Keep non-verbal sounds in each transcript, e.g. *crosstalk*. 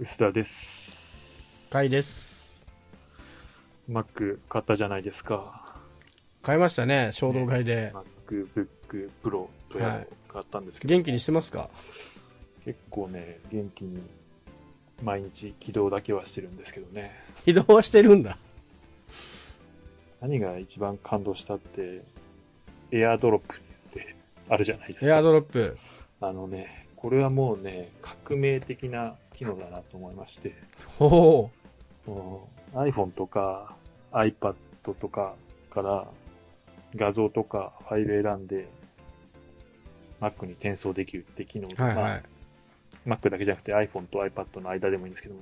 薄田です。買いです。Mac 買ったじゃないですか。買いましたね、衝動買いで。MacBook Pro とやらはい買ったんですけど、元気にしてますか？結構ね、元気に毎日起動だけはしてるんですけどね。移動はしてるんだ。何が一番感動したって、AirDrop ってあるじゃないですか。エアドロップ。あのね、これはもうね、革命的な機能だなと思いまして、おおこの iPhone とか iPad とかから画像とかファイル選んで Mac に転送できるって機能とか、はいはい。Mac だけじゃなくて iPhone と iPad の間でもいいんですけども、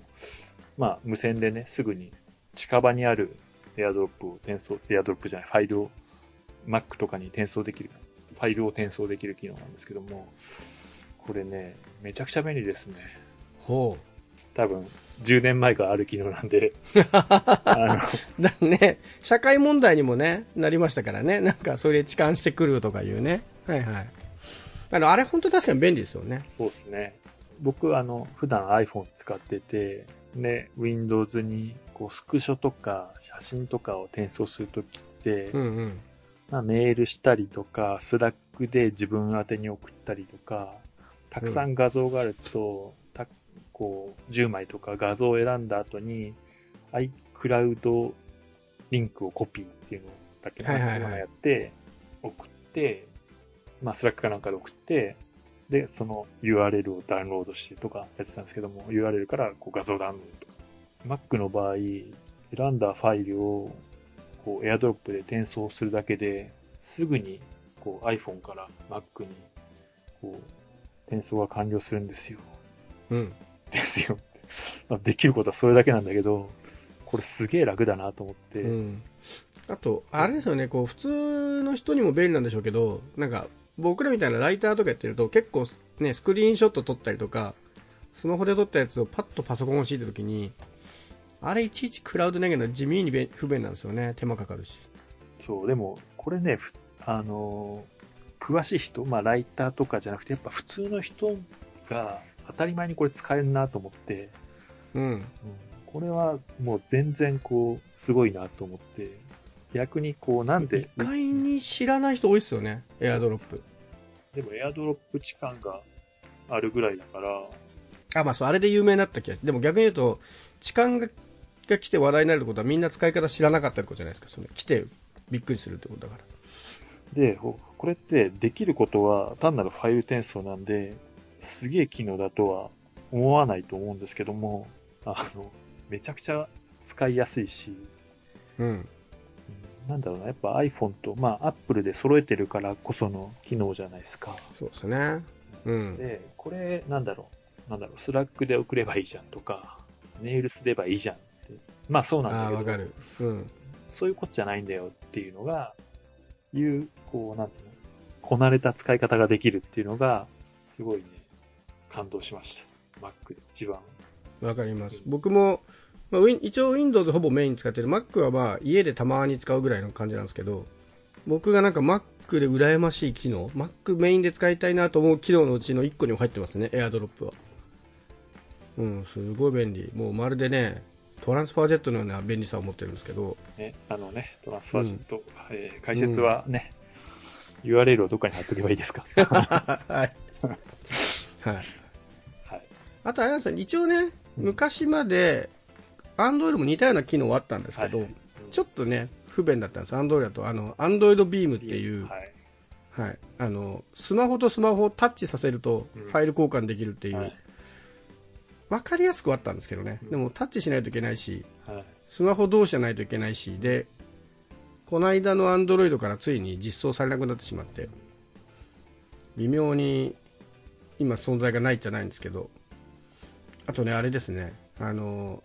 まあ無線でね、すぐに近場にある AirDrop を転送、AirDrop じゃない、ファイルを Mac とかに転送できる、ファイルを転送できる機能なんですけども、これね、めちゃくちゃ便利ですね。ほ多分、10年前からある機能なんで、*laughs* ね、社会問題にもね、なりましたからね。なんか、それで痴漢してくるとかいうね。はいはい。あの、あれ本当に確かに便利ですよね。の、そうですね。僕、あの、普段 iPhone 使ってて、ね、Windows に、こう、スクショとか写真とかを転送するときって、うんうん。まあ、メールしたりとか、 Slack で自分宛てに送ったりとか、たくさん画像があると、たこう、10枚とか画像を選んだ後に、iCloud リンクをコピーっていうのだけはいはいやって、送って、まあ、 Slack かなんかで送って、で、その URL をダウンロードしてとかやってたんですけども、URL からこう画像ダウンロードとか。Mac の場合、選んだファイルをこう AirDrop で転送するだけで、すぐにこう iPhone から Mac にこう転送が完了するんですよ。うん。ですよ。まあできることはそれだけなんだけど、これすげえ楽だなと思って、うん。あと、あれですよね、こう、普通の人にも便利なんでしょうけど、なんか、僕らみたいなライターとかやってると、結構ね、スクリーンショット撮ったりとか、スマホで撮ったやつをパッとパソコンを敷いたときに、あれいちいちクラウド投げるのは地味に便不便なんですよね。手間かかるし。そう、でも、これね、ふあのー詳しい人、まあ、ライターとかじゃなくて、やっぱ普通の人が当たり前にこれ使えるなと思って、うん。うんこれはもう全然こう、すごいなと思って、逆にこう、なんで意、外に知らない人多いっすよね。エアドロップ。でもエアドロップ置換があるぐらいだから、あ、まあそう、あれで有名になった気がでも逆に言うと、痴漢がが来て話題になるってことはみんな使い方知らなかったってことじゃないですか。その来てびっくりするってことだから。で、ほこれってできることは単なるファイル転送なんで、すげえ機能だとは思わないと思うんですけども、あの、めちゃくちゃ使いやすいし、うん。うんなんだろうな、やっぱ iPhone と、まあ Apple で揃えてるからこその機能じゃないですか。そうですね。うん。で、これ、なんだろう、なんだろう、 Slack で送ればいいじゃんとか、メールすればいいじゃんって。まあそうなんああ、だけど、わかる。うん。そういうことじゃないんだよっていうのが、いう、こう、なんつうの、こなれた使い方ができるっていうのが、すごいね、感動しました。Mac で一番。わかります。僕も、まあ、ウィン一応 Windows ほぼメインに使ってる Mac はまあ家でたまに使うぐらいの感じなんですけど、僕がなんか Mac で羨ましい機能、Mac メインで使いたいなと思う機能のうちの1個にも入ってますね、AirDrop は。うん、すごい便利。もうまるでね、トランスファージェットのような便利さを持ってるんですけど、ね、あのね、トランスファージェット、えー解説はね、URL をどっかに貼っとけばいいですか？*laughs* はい。はい。はい。あとあれなんですよ、一応ね、昔まで Android も似たような機能はあったんですけど、はいちょっとね、不便だったんです。Android だと、あの、Android Beam っていう、はい。はい。あの、スマホとスマホをタッチさせるとうんファイル交換できるっていう、わ、はい。かりやすくはあったんですけどね。うんでもタッチしないといけないし、はい。スマホ同士じゃないといけないし、で、この間の Android からついに実装されなくなってしまって、微妙に今存在がないじゃないんですけど、あとね、あれですね、あの、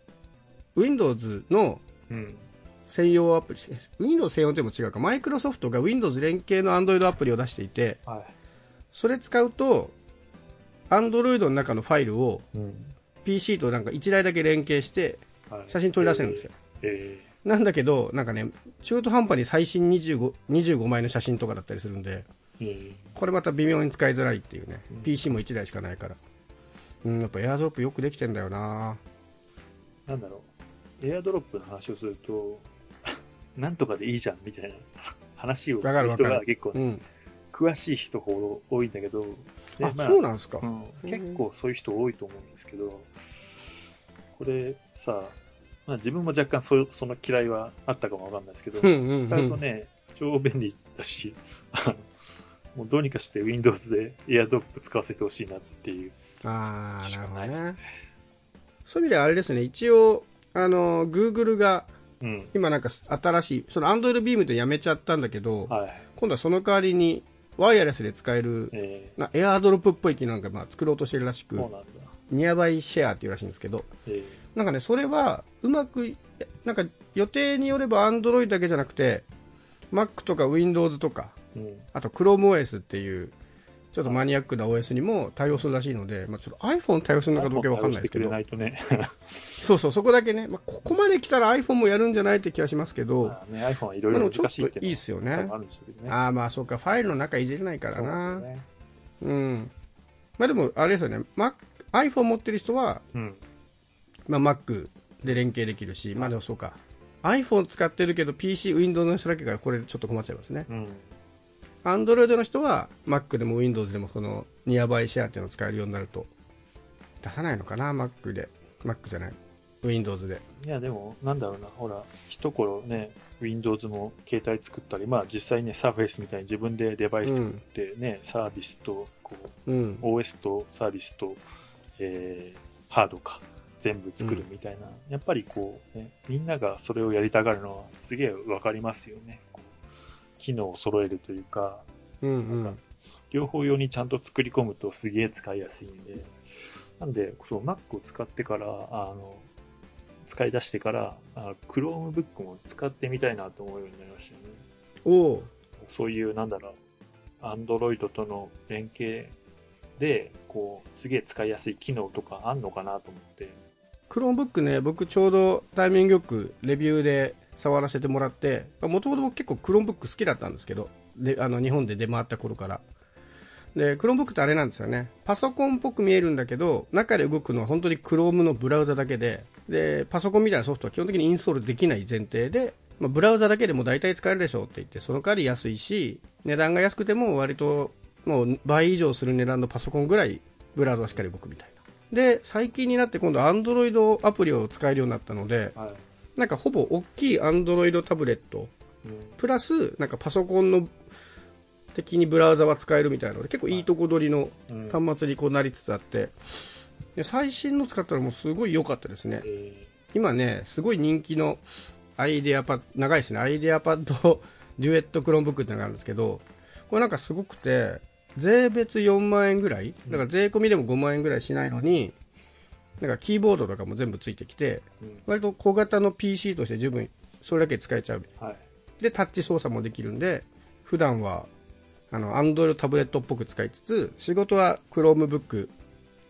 Windows のうん。専用アプリ、Windows 専用でも違うか、マイクロソフトが Windows 連携の Android アプリを出していて、はそれ使うと、Android の中のファイルを。PC となんか1台だけ連携してはい写真取り出せるんですよ。えなんだけど、なんかね、中途半端に最新25、25枚の写真とかだったりするんで、これまた微妙に使いづらいっていうねうん、PC も1台しかないから。うん、やっぱエアドロップよくできてんだよななんだろう、エアドロップの話をすると、*laughs* なんとかでいいじゃんみたいな *laughs* 話をする人が結構、うん。詳しい人ほど多いんだけど、であ、まあそうなんですか。うん結構そういう人多いと思うんですけど、これさ、まあ、自分も若干そその嫌いはあったかもわかんないですけど、うんうんうん使うとね、超便利だし、もうどうにかして Windows で AirDrop 使わせてほしいなっていう。ああ、なるほどね。そういう意味ではあれですね、一応、あの、Google がうん。今なんか新しい、その Android Beam でやめちゃったんだけど、はい。今度はその代わりにワイヤレスで使える、えなエアドロップっぽい機能がまあ作ろうとしてるらしー、く。ニアバイシェアっていうらしいんですけど、えー、なんかね、それはうまく、なんか予定によれば Android だけじゃなくて、Mac とか Windows とか、うん。あと ChromeOS っていう、ちょっとマニアックな OS にも対応するらしいので、まあ、ちょっと iPhone 対応するのかどうかわかんないですけどね。*laughs* そうそう、そこだけね、まあ、ここまで来たら iPhone もやるんじゃないって気がしますけど、まあね、iPhone はいろいろ難しいっていいっすよねあね。ああまあそうか、ファイルの中いじれないからな。なんですよね。うん。まあでも、あれですよね、Mac、iPhone 持ってる人は、うん。まあ、Mac で連携できるし、まあでもそうか、iPhone 使ってるけど PC、Windows の人だけがこれちょっと困っちゃいますね。うん。Android の人は Mac でも Windows でもこのニアバイシェアっていうのを使えるようになると、出さないのかな、Mac で。Mac じゃない。Windows で。いや、でも、なんだろうな、ほら、一頃ね、Windows も携帯作ったり、まあ実際ね、Surface みたいに自分でデバイス作ってね、サービスと、こうん。う、OS とサービスと、えー、ハードか、全部作るみたいな、やっぱりこう、ね、みんながそれをやりたがるのは、すげえわかりますよね。機能を揃えるというか、うんうん。両方用にちゃんと作り込むとすげえ使いやすいんで、なんで、そう Mac を使ってから、あの、使い出してから、あ Chromebook も使ってみたいなと思うようになりましたよね。おうそういう、なんだろう、Android との連携で、こう、すげえ使いやすい機能とかあんのかなと思って、Chromebook ね、僕ちょうどタイミングよくレビューで触らせてもらって、もともと結構 Chromebook 好きだったんですけど、であの日本で出回った頃から。で、Chromebook ってあれなんですよね。パソコンっぽく見えるんだけど、中で動くのは本当に Chrome のブラウザだけで、で、パソコンみたいなソフトは基本的にインストールできない前提で、まあ、ブラウザだけでも大体使えるでしょうって言って、その代わり安いし、値段が安くても割ともう倍以上する値段のパソコンぐらいブラウザしっかり動くみたいな。で、最近になって今度 Android アプリを使えるようになったので、はい。なんかほぼ大きい Android タブレット、うん。プラス、なんかパソコンの的にブラウザは使えるみたいなので、結構いいとこ取りのうん。端末にこうなりつつあって、で最新の使ったらもうすごい良かったですね。え今ね、すごい人気の IdeaPad、長いですね、 IdeaPad Duet *laughs* Chromebook っていうのがあるんですけど、これなんかすごくて、税別4万円ぐらい、だから税込みでも5万円ぐらいしないのに、なんかキーボードとかも全部ついてきて、ーうん割と小型の PC として十分それだけ使えちゃう。はい。で、タッチ操作もできるんで、普段は、あの、Android タブレットっぽく使いつつ、仕事は Chromebook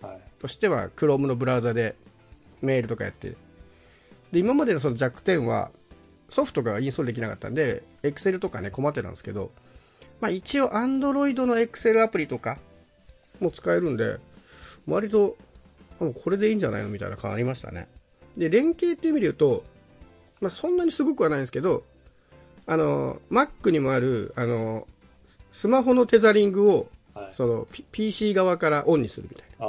はい。としては Chrome のブラウザでメールとかやってで今までのその弱点はソフトがインストールできなかったんで Excel とかね困ってたんですけど、まあ、一応 Android の Excel アプリとかも使えるんで割ともうこれでいいんじゃないのみたいな感ありましたねで連携っていう意味で言うと、まあ、そんなにすごくはないんですけどあの Mac にもあるあのスマホのテザリングをはい。その P- PC 側からオンにするみたいな。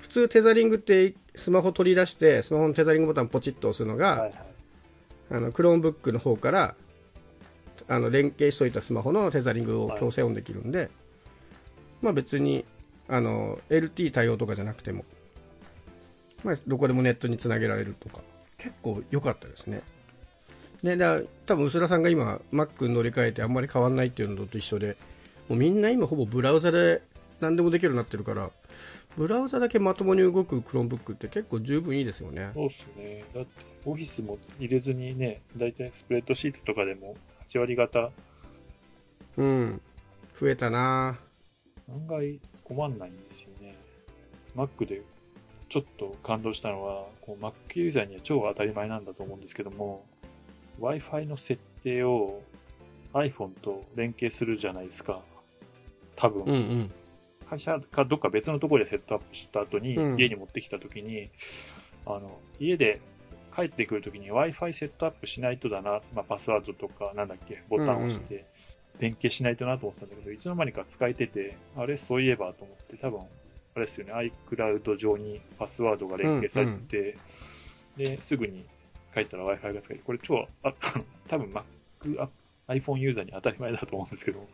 普通テザリングってスマホ取り出してスマホのテザリングボタンポチッと押すのが、はいはい。あの Chromebook の方からあの連携しといたスマホのテザリングを強制オンできるんで、まあ別にあの LT 対応とかじゃなくても、まあ、どこでもネットにつなげられるとか。結構良かったですね。でだ多分薄田さんが今 Mac に乗り換えてあんまり変わんないっていうのと一緒でもうみんな今ほぼブラウザで何でもできるようになってるからブラウザだけまともに動く Chromebook って結構十分いいですよね。そうっすね。だって、オフィスも入れずにね、だいたいスプレッドシートとかでも8割方、うん。増えたな。案外困んないんですよね。Mac でちょっと感動したのは、こう Mac ユーザーには超当たり前なんだと思うんですけども、Wi-Fi の設定を iPhone と連携するじゃないですか。多分。うんうん会社かどっか別のところでセットアップした後に、うん家に持ってきた時に、あの、家で帰ってくる時に Wi-Fi セットアップしないとだな、まあ、パスワードとか、なんだっけ、ボタンを押して、連携しないとなと思ってたんだけど、いつの間にか使えてて、あれ、そういえばと思って、多分、あれですよね、iCloud 上にパスワードが連携されてて、で、すぐに帰ったら Wi-Fi が使える。これ超、ああの多分 Mac、あ iPhone ユーザーに当たり前だと思うんですけど、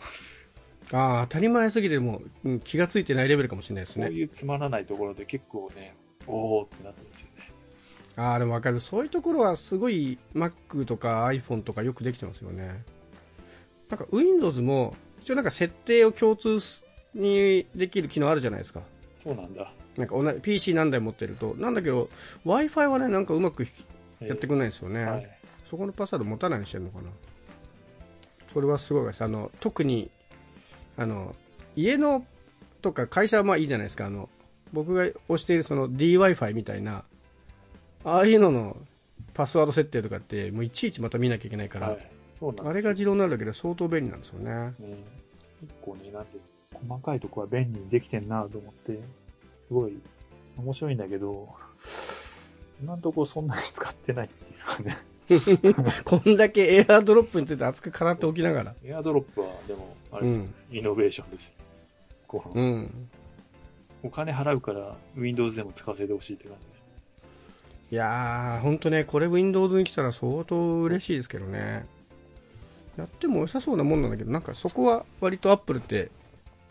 ああ、当たり前すぎてもう、うん気がついてないレベルかもしれないですね。そういうつまらないところで結構ね、おーってなったんですよね。ああ、でもわかる。そういうところはすごい Mac とか iPhone とかよくできてますよね。なんか Windows も、一応なんか設定を共通にできる機能あるじゃないですか。そうなんだ。なんか同じ PC 何台持ってると。なんだけど、Wi-Fi はね、なんかうまくえーやってくれないんですよね。はい。そこのパスワード持たないようにしてるのかな。それはすごいです。あの、特に、あの、家のとか会社はまあいいじゃないですか。あの、僕が推しているその DWi-Fi みたいな、ああいうののパスワード設定とかって、もういちいちまた見なきゃいけないから、はい。あれが自動になるだけで相当便利なんですよね。ね、結構ね、なんて、細かいとこは便利にできてんなと思って、すごい面白いんだけど、今んとこそんなに使ってないっていうのはね、*laughs* こんだけエアドロップについて熱く語っておきながら。エアドロップはでも、あれ、うん。イノベーションです。このうん。お金払うから Windows でも使わせてほしいって感じです。いやー、ほんとね、これ Windows に来たら相当嬉しいですけどね。やっても良さそうなもんなんだけど、なんかそこは割と Apple って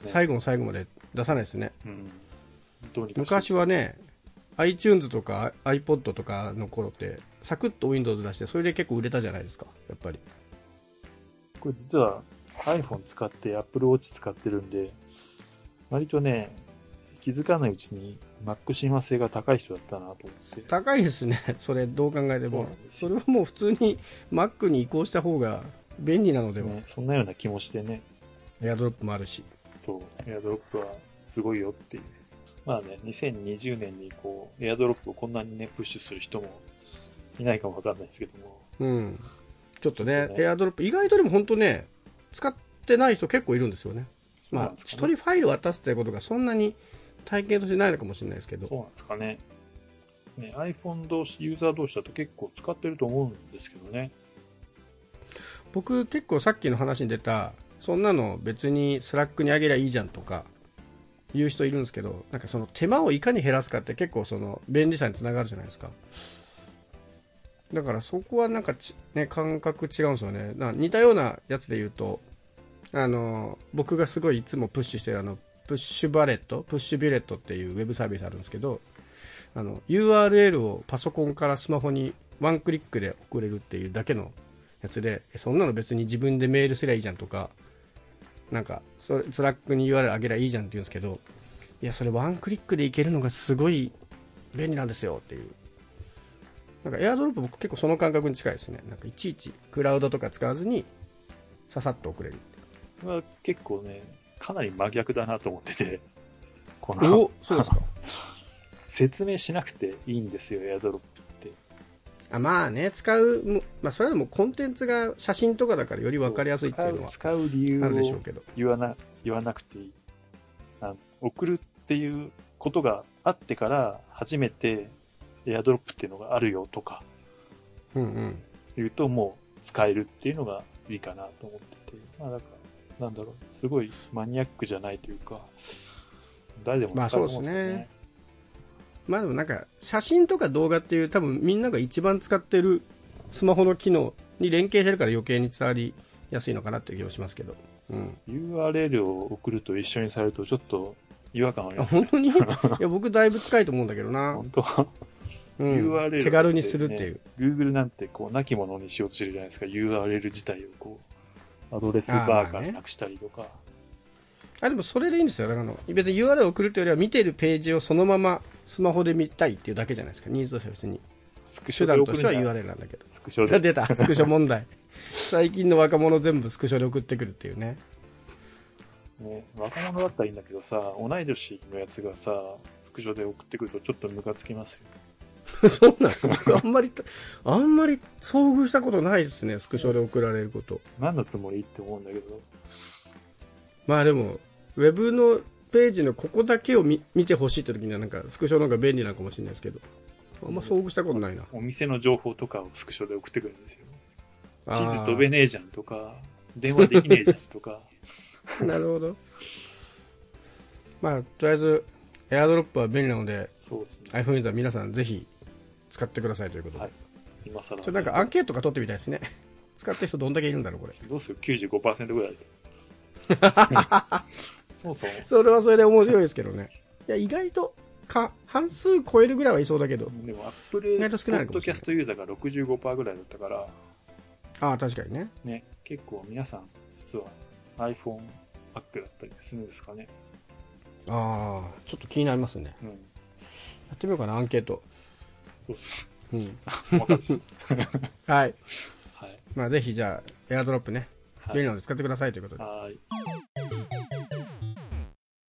最後の最後まで出さないですね。うん。昔はね、iTunes とか iPod とかの頃って、サクッと Windows 出して、それで結構売れたじゃないですか、やっぱり。これ実は iPhone 使って Apple Watch 使ってるんで、割とね、気づかないうちに Mac 親和性が高い人だったなと思って。高いですね、それどう考えてもそれはもう普通に Mac に移行した方が便利なのでは。ね、そんなような気もしてね、エアドロップもあるし。そう、エアドロップはすごいよっていう。まあね、2020年にこう、エアドロップをこんなにね、プッシュする人もいないかもわかんないですけども、うん。ちょっとね、ねエアドロップ、意外とでも本当ね、使ってない人結構いるんですよね。まあ人ファイル渡すってことがそんなに体験としてないのかもしれないですけど。そうなんですかね。ね、iPhone 同士、ユーザー同士だと結構使ってると思うんですけどね。僕結構さっきの話に出た、そんなの別に Slack にあげりゃいいじゃんとか、言う人いるんですけど、なんかその手間をいかに減らすかって結構その便利さにつながるじゃないですか。だからそこはなんか、ね、感覚違うんですよね。な似たようなやつで言うと、あの、僕がすごいいつもプッシュしてるあの、Pushbullet、Pushbullet っていうウェブサービスあるんですけど、あの、URL をパソコンからスマホにワンクリックで送れるっていうだけのやつで、そんなの別に自分でメールすりゃいいじゃんとか、なんか、それ、 Slack に URL あげりゃいいじゃんって言うんですけど、いや、それワンクリックでいけるのがすごい便利なんですよっていう。なんか、 AirDrop 僕結構その感覚に近いですね。なんか、いちいちクラウドとか使わずに、ささっと送れる。これは結構ね、かなり真逆だなと思ってて、このおそうですか。*laughs* 説明しなくていいんですよ、エアドロップ。あまあね、使う、もまあ、それでもコンテンツが写真とかだからより分かりやすいっていうのは使う使う理由あるでしょをうけど。言わな言わなくていいあ。送るっていうことがあってから、初めてエアドロップっていうのがあるよとかうんうん。言うと、もう使えるっていうのがいいかなと思ってて。まあ、だから、なんだろう、すごいマニアックじゃないというか、誰でもまあ使えるもんそうですね。まあでもなんか、写真とか動画っていう多分みんなが一番使ってるスマホの機能に連携してるから余計に伝わりやすいのかなっていう気もしますけど。うん。URL を送ると一緒にされるとちょっと違和感ありあ、ます。本当に？*laughs* いや、僕だいぶ近いと思うんだけどな。本当はうん。URL 手軽にするっていう。Google なんてこう、なきものにしようとしてるじゃないですか。URL 自体をこう、アドレスバーあーなくしたりとか。あ、でもそれでいいんですよ。あの別に URL を送るというよりは見てるページをそのままスマホで見たいっていうだけじゃないですか。ニーズとしては別に。手段としては URL なんだけど。スクショで。*laughs* 出た、スクショ問題。最近の若者全部スクショで送ってくるっていうね。ね、若者だったらいいんだけどさ、同い年のやつがさ、スクショで送ってくるとちょっとムカつきますよ。*laughs* そうなんですか？僕あんまり、あんまり遭遇したことないですね、スクショで送られること。何のつもり？って思うんだけど。まあでも、ウェブのページのここだけを見見てほしいって時にはなんかスクショの方が便利なのかもしれないですけどあんま遭遇したことないなお店の情報とかをスクショで送ってくるんですよ。地図飛べねえじゃんとか、電話できねえじゃんとか。*laughs* なるほどまあとりあえずエアドロップは便利なのでそうですね。iPhone ユーザー皆さんぜひ使ってくださいということで、はい今更。ちょっとなんかアンケートとか取ってみたいですね *laughs* 使ってる人どんだけいるんだろうこれどうする ?95% ぐらいで。*laughs* そもそも、それはそれで面白いですけどね。いや意外とか半数超えるぐらいはいそうだけど。でも Apple 意外と少ないのポッドキャストユーザーが65%ぐらいだったから、ああ確かにね。ね、結構皆さん、実は iPhone、Mac だったりするんですかね。ああちょっと気になりますね。うん。やってみようかなアンケート。そうっす。うん。*laughs* *laughs* はい。はい。まあぜひじゃあエアドロップね。はい。便利なので使ってくださいということで。はい。